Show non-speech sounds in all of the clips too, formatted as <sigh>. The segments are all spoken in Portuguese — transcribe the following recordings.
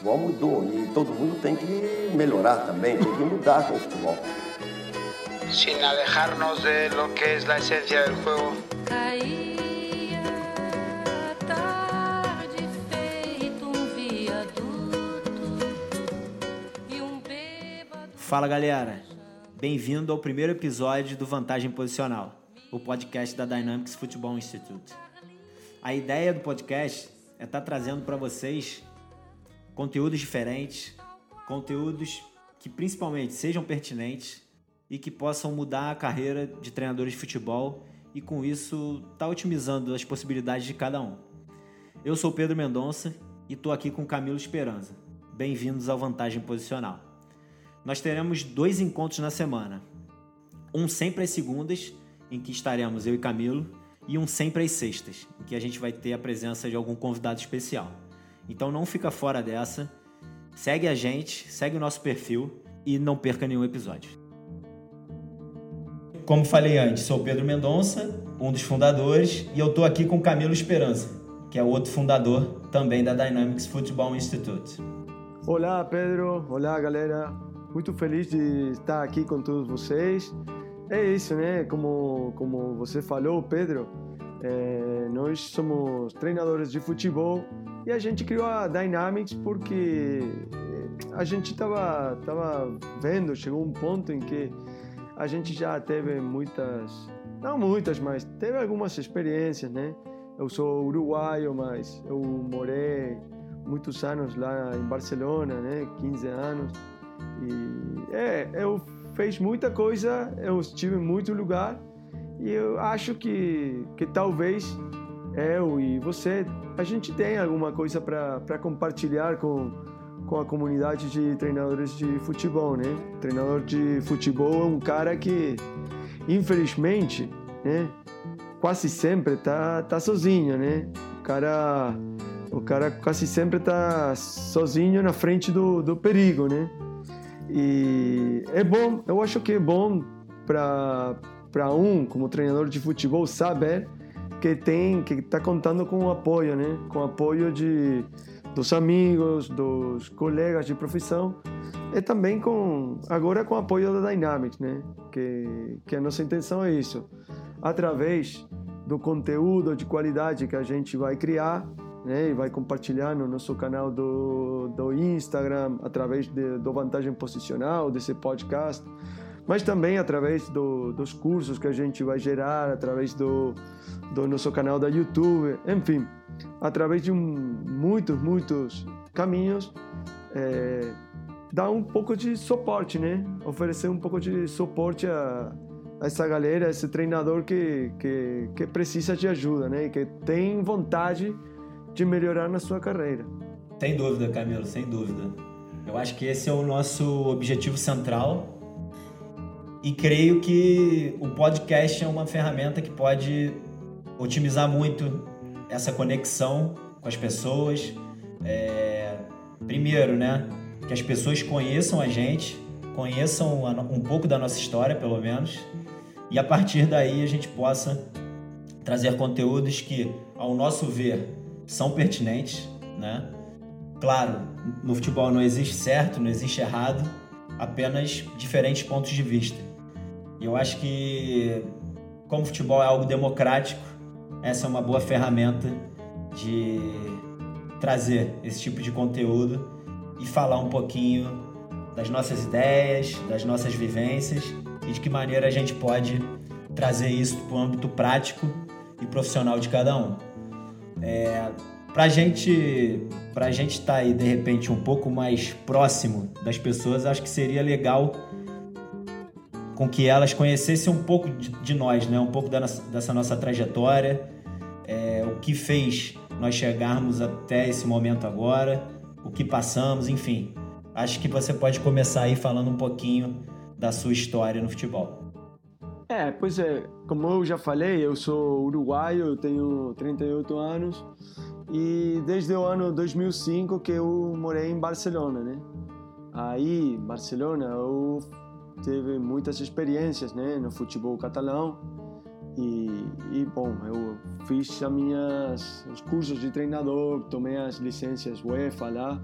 futebol mudou e todo mundo tem que melhorar também, tem que mudar com o futebol. Sin alejarnos de lo que es la esencia del juego. Fala galera, bem-vindo ao primeiro episódio do Vantagem Posicional, o podcast da Dynamics Football Institute. A ideia do podcast é estar trazendo para vocês conteúdos diferentes, conteúdos que principalmente sejam pertinentes e que possam mudar a carreira de treinadores de futebol e com isso estar otimizando as possibilidades de cada um. Eu sou Pedro Mendonça e estou aqui com Camilo Esperança. Bem-vindos ao Vantagem Posicional. Nós teremos dois encontros na semana. Um sempre às segundas, em que estaremos eu e Camilo, e um sempre às sextas, em que a gente vai ter a presença de algum convidado especial. Então não fica fora dessa. Segue a gente, segue o nosso perfil e não perca nenhum episódio. Como falei antes, sou Pedro Mendonça, um dos fundadores, e eu estou aqui com Camilo Esperança, que é outro fundador também da Dynamics Football Institute. Olá, Pedro. Olá, galera. Muito feliz de estar aqui com todos vocês. É isso, né? Como, como você falou, Pedro, é, nós somos treinadores de futebol e a gente criou a Dynamics porque a gente estava tava vendo, chegou um ponto em que a gente já teve muitas, não muitas, mas teve algumas experiências, né? Eu sou uruguaio, mas eu morei muitos anos lá em Barcelona, né? 15 anos. E é, eu fez muita coisa, eu estive em muito lugar e eu acho que que talvez eu e você a gente tem alguma coisa para compartilhar com com a comunidade de treinadores de futebol, né? Treinador de futebol é um cara que, infelizmente, né? Quase sempre tá, tá sozinho, né? O cara, o cara quase sempre tá sozinho na frente do, do perigo, né? E é bom, eu acho que é bom para para um como treinador de futebol saber que tem que está contando com o apoio, né? Com o apoio de dos amigos, dos colegas de profissão e também com agora com o apoio da Dynamics, né? Que que a nossa intenção é isso, através do conteúdo de qualidade que a gente vai criar, né? E vai compartilhar no nosso canal do do Instagram através de, do vantagem posicional desse podcast, mas também através do, dos cursos que a gente vai gerar através do do nosso canal da YouTube, enfim através de um, muitos, muitos caminhos, é, dar um pouco de suporte, né? Oferecer um pouco de suporte a, a essa galera, a esse treinador que, que, que precisa de ajuda, né? Que tem vontade de melhorar na sua carreira. Sem dúvida, Camilo, sem dúvida. Eu acho que esse é o nosso objetivo central e creio que o podcast é uma ferramenta que pode otimizar muito essa conexão com as pessoas. É, primeiro, né, que as pessoas conheçam a gente, conheçam um pouco da nossa história, pelo menos, e a partir daí a gente possa trazer conteúdos que, ao nosso ver, são pertinentes, né? Claro, no futebol não existe certo, não existe errado, apenas diferentes pontos de vista. E eu acho que, como o futebol é algo democrático, essa é uma boa ferramenta de trazer esse tipo de conteúdo e falar um pouquinho das nossas ideias, das nossas vivências e de que maneira a gente pode trazer isso para o âmbito prático e profissional de cada um. É, para gente, a gente estar tá aí de repente um pouco mais próximo das pessoas, acho que seria legal com que elas conhecessem um pouco de, nós, né? um pouco da, dessa nossa trajetória, é, o que fez nós chegarmos até esse momento agora, o que passamos, enfim. Acho que você pode começar aí falando um pouquinho da sua história no futebol. É, pois é, como eu já falei, eu sou uruguaio, eu tenho 38 anos e desde o ano 2005 que eu morei em Barcelona, né? Aí, Barcelona, eu teve muitas experiências, né, no futebol catalão. E, e bom, eu fiz as minhas, os cursos de treinador, tomei as licenças UEFA lá.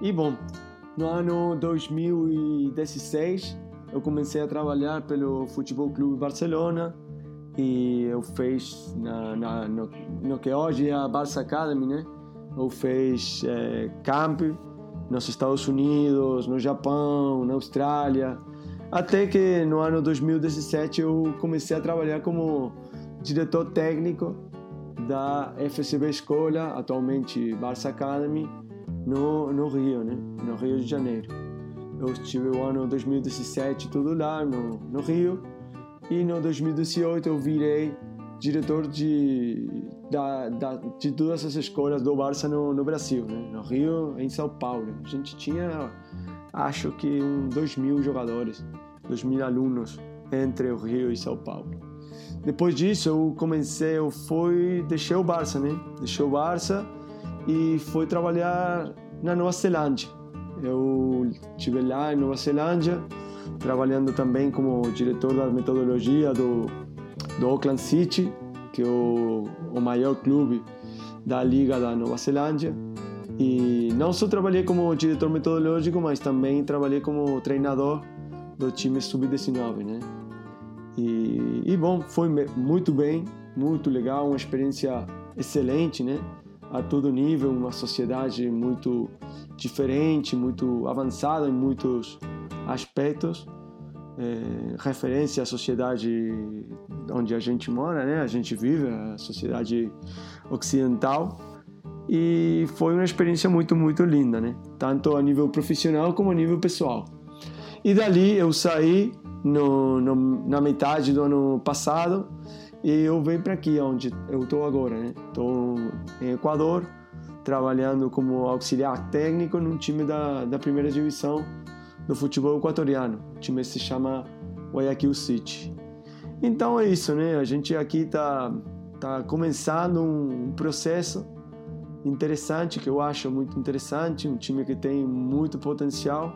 e bom, no ano 2016 eu comecei a trabalhar pelo Futebol Clube Barcelona e eu fiz na, na, no, no, que hoje é a Barça Academy, né? Eu fiz é, camp nos Estados Unidos, no Japão, na Austrália, até que no ano 2017 eu comecei a trabalhar como diretor técnico da FCB Escola, atualmente Barça Academy, no, no Rio, né? no Rio de Janeiro. Eu estive o ano 2017 tudo lá no, no Rio e no 2018 eu virei diretor de, da, da, de todas as escolas do Barça no, no Brasil, né? no Rio em São Paulo. A gente tinha, acho que, um 2 mil jogadores, 2 mil alunos entre o Rio e São Paulo. Depois disso, eu comecei, eu fui, deixei o Barça, né? Deixei o Barça e fui trabalhar na Nova Zelândia. Eu estive lá em Nova Zelândia, trabalhando também como diretor da metodologia do, do Auckland City, que é o, o maior clube da Liga da Nova Zelândia. E não só trabalhei como diretor metodológico, mas também trabalhei como treinador do time sub-19, né? E, e bom, foi muito bem, muito legal, uma experiência excelente, né? A todo nível, uma sociedade muito diferente, muito avançada em muitos aspectos. É, referência à sociedade onde a gente mora, né? A gente vive, a sociedade ocidental. E foi uma experiência muito, muito linda, né? Tanto a nível profissional como a nível pessoal. E dali eu saí no, no, na metade do ano passado e eu venho para aqui, onde eu estou agora, né? Estou em Equador, trabalhando como auxiliar técnico num time da, da primeira divisão do futebol equatoriano. O time se chama Guayaquil City. Então é isso, né? A gente aqui está tá começando um processo interessante, que eu acho muito interessante, um time que tem muito potencial.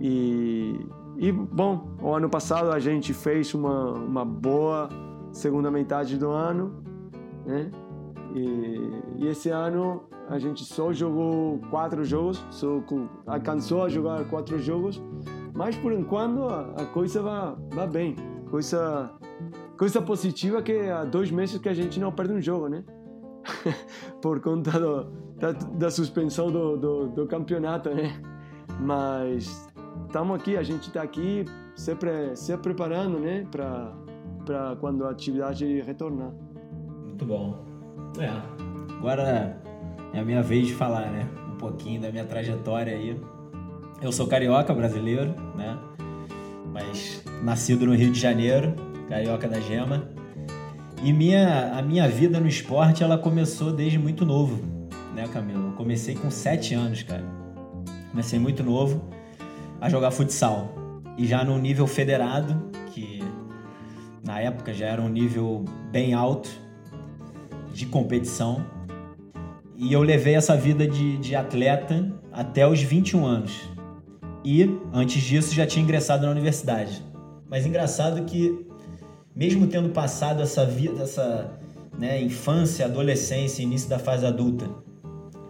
E, e bom, o ano passado a gente fez uma, uma boa segunda metade do ano, né? E, e esse ano a gente só jogou quatro jogos, só alcançou a jogar quatro jogos, mas por enquanto a, a coisa vai, vai bem. Coisa, coisa positiva que há dois meses que a gente não perde um jogo, né? <laughs> por conta do, da, da, suspensão do, do, do, campeonato, né? Mas estamos aqui, a gente está aqui sempre se preparando, né? Para quando a atividade retornar. Muito bom. É. Agora é a minha vez de falar, né? Um pouquinho da minha trajetória aí. Eu sou carioca brasileiro, né? Mas nascido no Rio de Janeiro, carioca da gema. E minha, a minha vida no esporte, ela começou desde muito novo, né, Camilo? Eu comecei com sete anos, cara. Comecei muito novo a jogar futsal. E já no nível federado, que na época já era um nível bem alto de competição. E eu levei essa vida de, de atleta até os 21 anos. E antes disso já tinha ingressado na universidade. Mas engraçado que, mesmo tendo passado essa vida, essa né, infância, adolescência, início da fase adulta,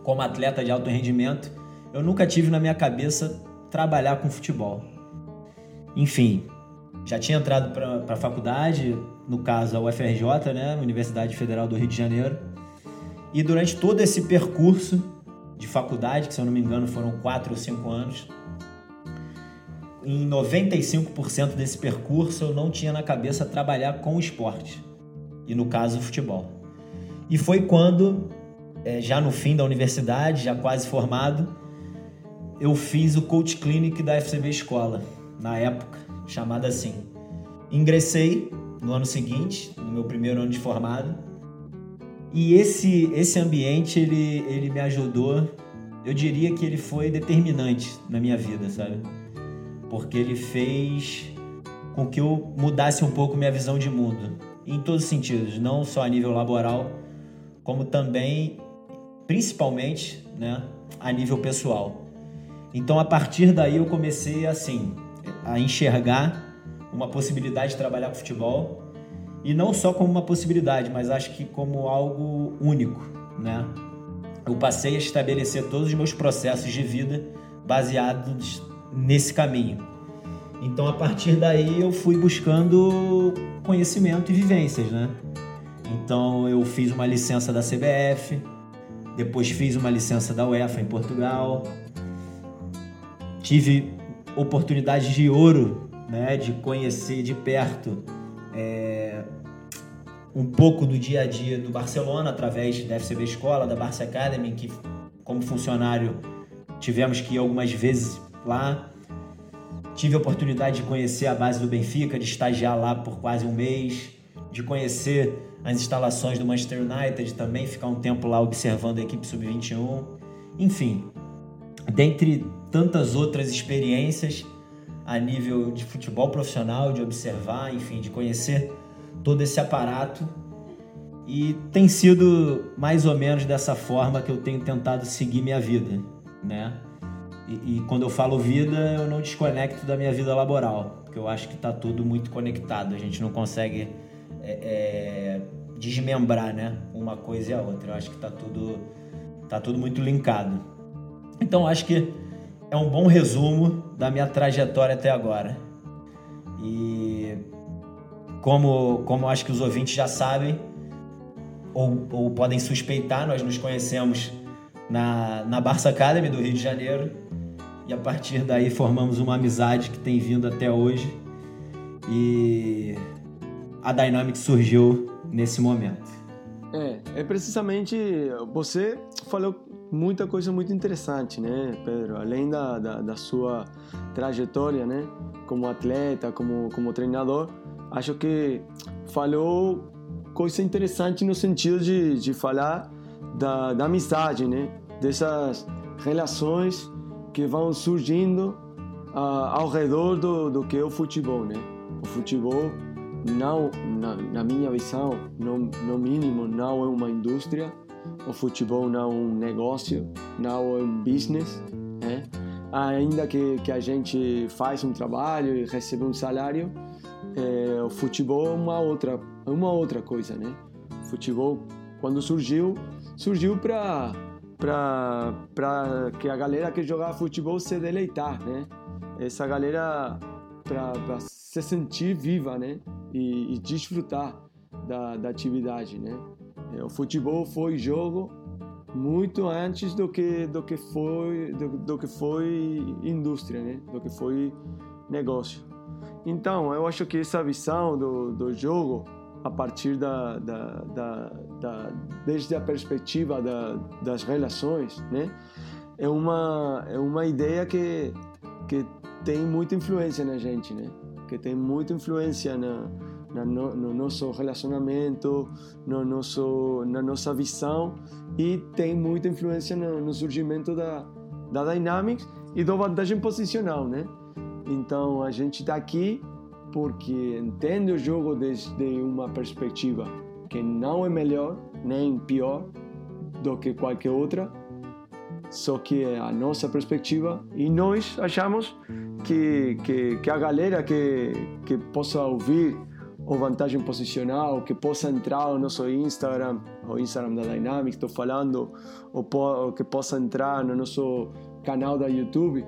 como atleta de alto rendimento, eu nunca tive na minha cabeça trabalhar com futebol. Enfim, já tinha entrado para a faculdade, no caso a UFRJ, né, Universidade Federal do Rio de Janeiro, e durante todo esse percurso de faculdade, que se eu não me engano foram quatro ou cinco anos, em 95% desse percurso eu não tinha na cabeça trabalhar com esporte, e no caso o futebol. E foi quando, é, já no fim da universidade, já quase formado, eu fiz o coach clinic da FCB Escola, na época, chamada assim. Ingressei no ano seguinte, no meu primeiro ano de formado, e esse, esse ambiente, ele, ele me ajudou, eu diria que ele foi determinante na minha vida, sabe? Porque ele fez com que eu mudasse um pouco minha visão de mundo, em todos os sentidos, não só a nível laboral, como também, principalmente, né, a nível pessoal. Então, a partir daí, eu comecei assim a enxergar uma possibilidade de trabalhar com futebol e não só como uma possibilidade, mas acho que como algo único, né? eu passei a estabelecer todos os meus processos de vida baseados nesse caminho. Então, a partir daí, eu fui buscando conhecimento e vivências, né? Então, eu fiz uma licença da CBF, depois fiz uma licença da UEFA em Portugal, tive oportunidade de ouro, né, de conhecer de perto é, um pouco do dia a dia do Barcelona através da FCB Escola, da Barça Academy, que como funcionário tivemos que ir algumas vezes lá. Tive a oportunidade de conhecer a base do Benfica, de estagiar lá por quase um mês, de conhecer as instalações do Manchester United, também ficar um tempo lá observando a equipe sub-21. Enfim, dentre tantas outras experiências a nível de futebol profissional, de observar, enfim, de conhecer todo esse aparato. E tem sido mais ou menos dessa forma que eu tenho tentado seguir minha vida, né? E, e quando eu falo vida, eu não desconecto da minha vida laboral, porque eu acho que está tudo muito conectado. A gente não consegue é, é, desmembrar, né? Uma coisa e a outra. Eu acho que está tudo, tá tudo muito linkado. Então, acho que é um bom resumo da minha trajetória até agora. E como, como acho que os ouvintes já sabem, ou, ou podem suspeitar, nós nos conhecemos na, na Barça Academy do Rio de Janeiro e a partir daí formamos uma amizade que tem vindo até hoje e a Dynamic surgiu nesse momento. É, é precisamente você falou muita coisa muito interessante, né, Pedro? Além da, da, da, sua trajetória, né, como atleta, como, como treinador, acho que falou coisa interessante no sentido de, de falar da, da amizade, né, dessas relações que vão surgindo uh, ao redor do, do que é o futebol, né? O futebol, não, na, na minha visão, no, no mínimo, não é uma indústria, o futebol não é um negócio, não é um business, né? Ainda que, que a gente faz um trabalho e recebe um salário, é, o futebol é uma outra, é uma outra coisa, né? O futebol, quando surgiu, surgiu para para que a galera que joga futebol se deleitar, né? Essa galera para se sentir viva, né? E, e desfrutar da, da atividade, né? É, o futebol foi jogo muito antes do que do que foi do, do, que foi indústria, né? Do que foi negócio. Então, eu acho que essa visão do, do jogo a partir da, da, da, da desde a perspectiva da, das relações, né? É uma é uma ideia que que tem muita influência na gente, né? Que tem muita influência na no, no, nosso relacionamento, no nosso, na nossa visão e tem muita influência no, no surgimento da, da Dynamics e da vantagem posicional, né? Então a gente está aqui porque entende o jogo desde uma perspectiva que não é melhor nem pior do que qualquer outra, só que é a nossa perspectiva e nós achamos que, que, que a galera que, que possa ouvir ou vantagem posicional, que possa entrar no nosso Instagram, o Instagram da Dynamics, estou falando, ou, ou, que possa entrar no nosso canal da YouTube,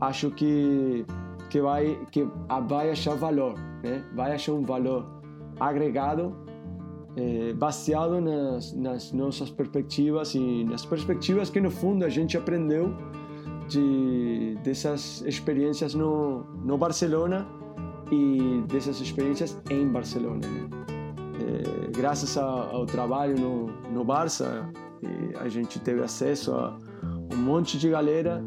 acho que que vai que vai achar valor, né? Vai achar um valor agregado é, baseado nas, nas nossas perspectivas e nas perspectivas que no fundo a gente aprendeu de dessas experiências no no Barcelona e dessas experiências em Barcelona. Né? É, graças ao, ao, trabalho no, no Barça, a gente teve acesso a um monte de galera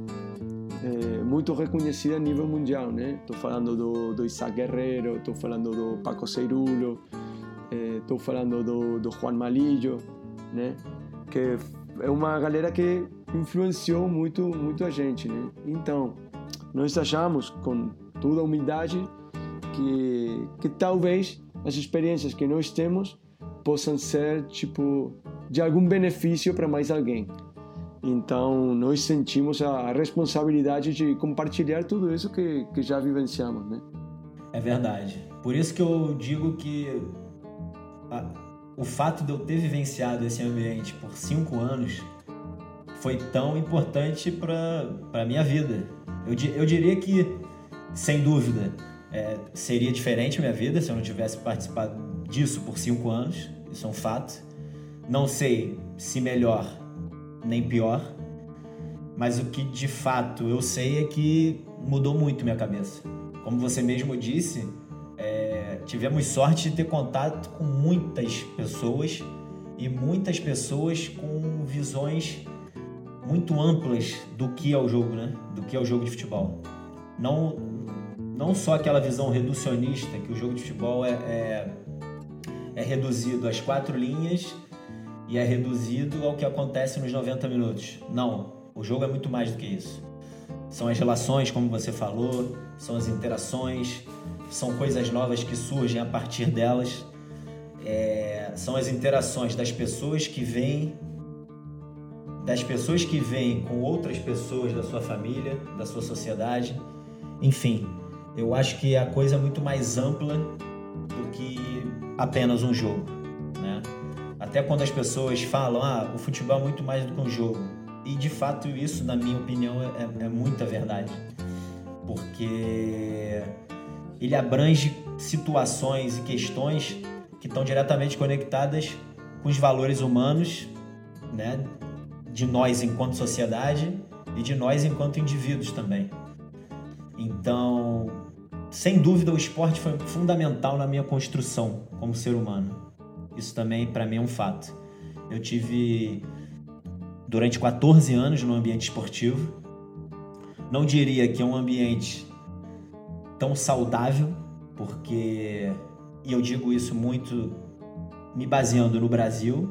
é, muito reconhecida a nível mundial, né? Estou falando do, do Isaac Guerreiro, estou falando do Paco Ceirulo, estou falando do, do Juan Malillo, né? Que é uma galera que influenciou muito, muito a gente, né? Então, nós achamos, com toda a humildade, que, que talvez as experiências que nós temos possam ser tipo de algum benefício para mais alguém. Então nós sentimos a responsabilidade de compartilhar tudo isso que, que já vivenciamos, né? É verdade. Por isso que eu digo que o fato de eu ter vivenciado esse ambiente por cinco anos foi tão importante para a minha vida. Eu, eu diria que, sem dúvida, é, seria diferente a minha vida se eu não tivesse participado disso por cinco anos, isso é um fato. Não sei se melhor nem pior, mas o que de fato eu sei é que mudou muito minha cabeça. Como você mesmo disse, tivemos sorte de ter contato com muitas pessoas e muitas pessoas com visões muito amplas do que é o jogo, né? Do que é o jogo de futebol. Não, não só aquela visão reducionista que o jogo de futebol é, é, é reduzido às quatro linhas e é reduzido ao que acontece nos 90 minutos. Não, o jogo é muito mais do que isso. São as relações, como você falou, são as interações, são coisas novas que surgem a partir delas. É, são as interações das pessoas que vêm das pessoas que vêm com outras pessoas da sua família, da sua sociedade. Enfim, eu acho que a coisa é muito mais ampla do que apenas um jogo. Né? Até quando as pessoas falam, ah, o futebol é muito mais do que um jogo. E de fato, isso, na minha opinião, é, é muita verdade. Porque ele abrange situações e questões que estão diretamente conectadas com os valores humanos, né? de nós enquanto sociedade e de nós enquanto indivíduos também. Então, sem dúvida, o esporte foi fundamental na minha construção como ser humano. Isso também, para mim, é um fato. Eu tive durante 14 anos no ambiente esportivo. Não diria que é um ambiente tão saudável, porque, e eu digo isso muito me baseando no Brasil,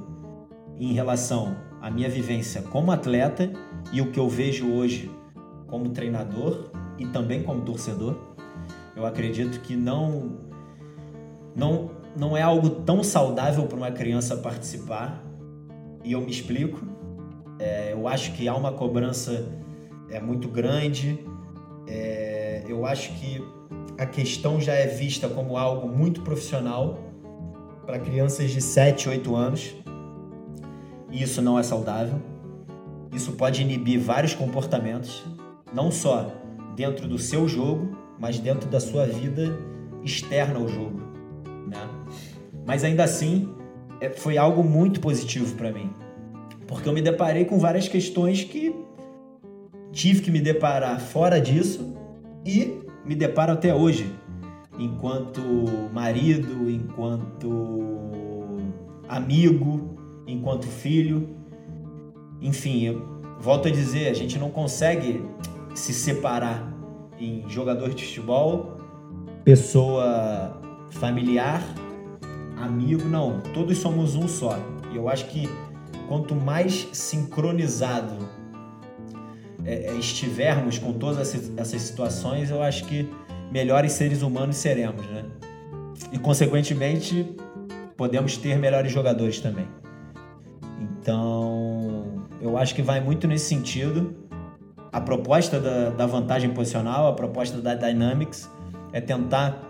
em relação à minha vivência como atleta e o que eu vejo hoje como treinador e também como torcedor. Eu acredito que não não não é algo tão saudável para uma criança participar. E eu me explico. É, eu acho que há uma cobrança é muito grande. É, eu acho que a questão já é vista como algo muito profissional para crianças de 7, 8 anos. E isso não é saudável. Isso pode inibir vários comportamentos, não só dentro do seu jogo, mas dentro da sua vida externa ao jogo, né? Mas ainda assim, é, foi algo muito positivo para mim, porque eu me deparei com várias questões que tive que me deparar fora disso e me deparo até hoje, enquanto marido, enquanto amigo, enquanto filho. Enfim, eu volto a dizer, a gente não consegue se separar em jogador de futebol, pessoa familiar, amigo, não. Todos somos um só. E eu acho que quanto mais sincronizado é, é estivermos com todas essas, situações, eu acho que melhores seres humanos seremos, né? E consequentemente podemos ter melhores jogadores também. Então, eu acho que vai muito nesse sentido. A proposta da, da vantagem posicional, a proposta da Dynamics é tentar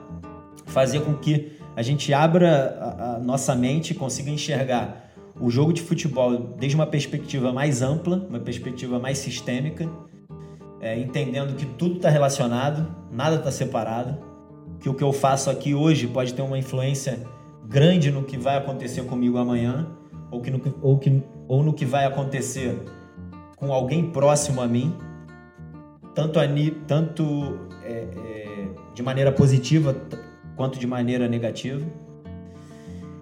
fazer com que a gente abra a, a nossa mente e consiga enxergar o jogo de futebol desde uma perspectiva mais ampla, uma perspectiva mais sistêmica, é, entendendo que tudo está relacionado, nada está separado, que o que eu faço aqui hoje pode ter uma influência grande no que vai acontecer comigo amanhã ou, que no, ou, que, ou no que vai acontecer com alguém próximo a mim, tanto, a, tanto é, é, de maneira positiva quanto de maneira negativa.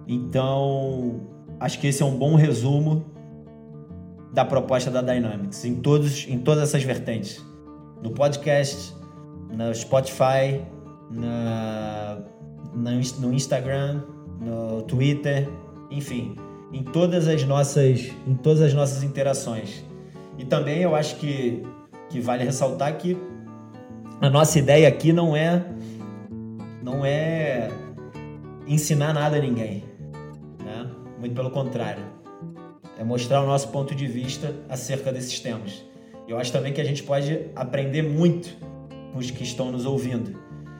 Então, acho que esse é um bom resumo da proposta da Dynamics em, todos, em todas essas vertentes. No podcast, no Spotify, na, no Instagram, no Twitter, enfim em todas as nossas, em todas as nossas interações. E também eu acho que, que vale ressaltar que a nossa ideia aqui não é não é ensinar nada a ninguém? Muito pelo contrário, é mostrar o nosso ponto de vista acerca desses temas. Eu acho também que a gente pode aprender muito com os que estão nos ouvindo,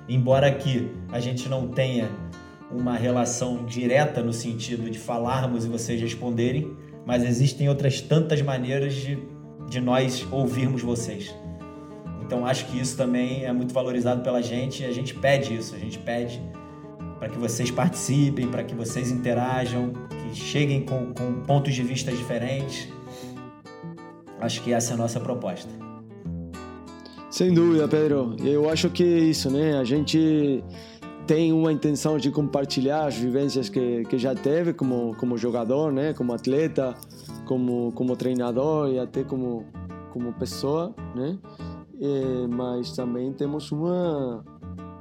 embora aqui a gente não tenha uma relação direta no sentido de falarmos e vocês responderem, mas existem outras tantas maneiras de de nós ouvirmos vocês. Então acho que isso também é muito valorizado pela gente e a gente pede isso, a gente pede para que vocês participem, para que vocês interajam, que cheguem com, com pontos de vista diferentes. Acho que essa é a nossa proposta. Sem dúvida, Pedro. Eu acho que é isso, né? A gente tem uma intenção de compartilhar as vivências que, que já teve como, como jogador, né? Como atleta, como, como treinador e até como, como pessoa, né? É, mas também temos uma,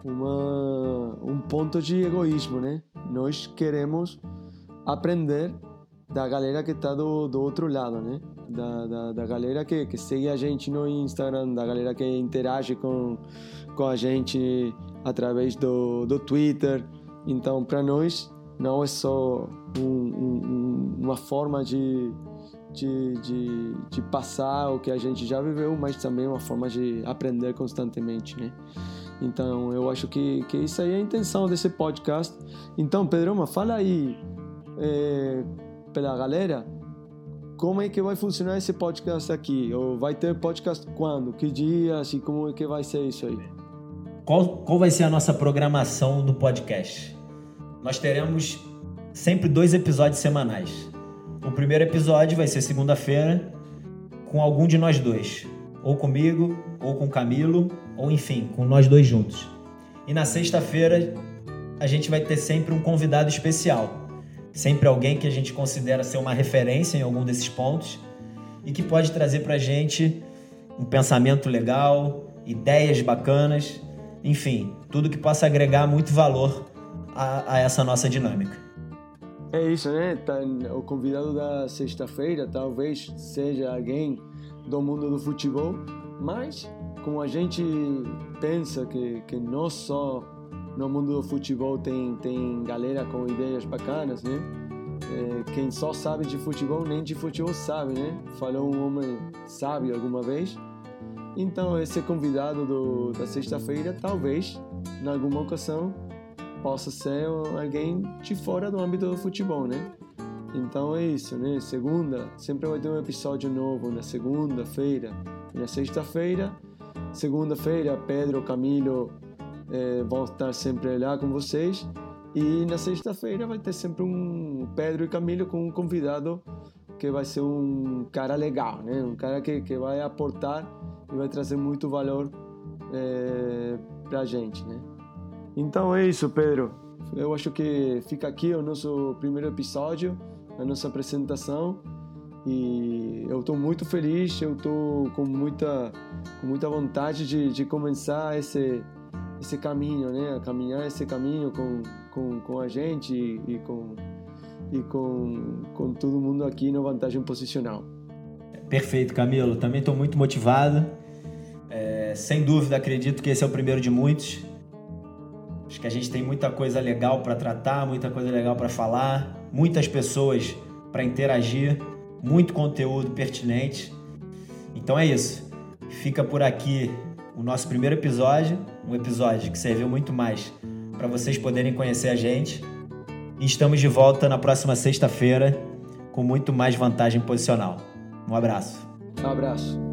uma, um ponto de egoísmo, né? Nós queremos aprender da galera que está do, do outro lado, né? Da, da, da galera que, que segue a gente no Instagram, da galera que interage com, com a gente através do, do Twitter. Então, para nós, não é só um, um, uma forma de, de, de, de, passar o que a gente já viveu, mas também uma forma de aprender constantemente, né? Então, eu acho que, que isso aí é a intenção desse podcast. Então, Pedro, fala aí é, pela galera como é que vai funcionar esse podcast aqui? Ou vai ter podcast quando? Que dias? E como é que vai ser isso aí? Qual, qual vai ser a nossa programação do podcast? Nós teremos sempre dois episódios semanais. O primeiro episódio vai ser segunda-feira com algum de nós dois, ou comigo, ou com Camilo, ou enfim, com nós dois juntos. E na sexta-feira a gente vai ter sempre um convidado especial, sempre alguém que a gente considera ser uma referência em algum desses pontos e que pode trazer para a gente um pensamento legal, ideias bacanas, enfim, tudo que possa agregar muito valor a, a essa nossa dinâmica. É isso, né? Tá, o convidado da sexta-feira talvez seja alguém do mundo do futebol, mas como a gente pensa que, que não só no mundo do futebol tem, tem galera com ideias bacanas, né? É, quem só sabe de futebol nem de futebol sabe, né? Falou um homem sábio alguma vez. Então, esse convidado do, da sexta-feira, talvez, em alguma ocasião, possa ser alguém de fora do âmbito do futebol, né? Então é isso, né? Segunda, sempre vai ter um episódio novo na segunda-feira na sexta-feira. Segunda-feira, Pedro, Camilo é, vão estar sempre lá com vocês. E na sexta-feira vai ter sempre um Pedro e Camilo com um convidado que vai ser um cara legal, né? Um cara que, que vai aportar e vai trazer muito valor é, para a gente, né? Então é isso, Pedro. Eu acho que fica aqui o nosso primeiro episódio, a nossa apresentação. E eu estou muito feliz, eu estou com muita, com muita vontade de, de começar esse, esse caminho, né? Caminhar esse caminho com, com, com a gente e, e com, e com, com todo mundo aqui na vantagem posicional. Perfeito, Camilo. Também estou muito motivado. É, sem dúvida, acredito que esse é o primeiro de muitos. Acho que a gente tem muita coisa legal para tratar, muita coisa legal para falar, muitas pessoas para interagir, muito conteúdo pertinente. Então é isso. Fica por aqui o nosso primeiro episódio, um episódio que serviu muito mais para vocês poderem conhecer a gente. E estamos de volta na próxima sexta-feira com muito mais vantagem posicional. Um abraço. Um abraço.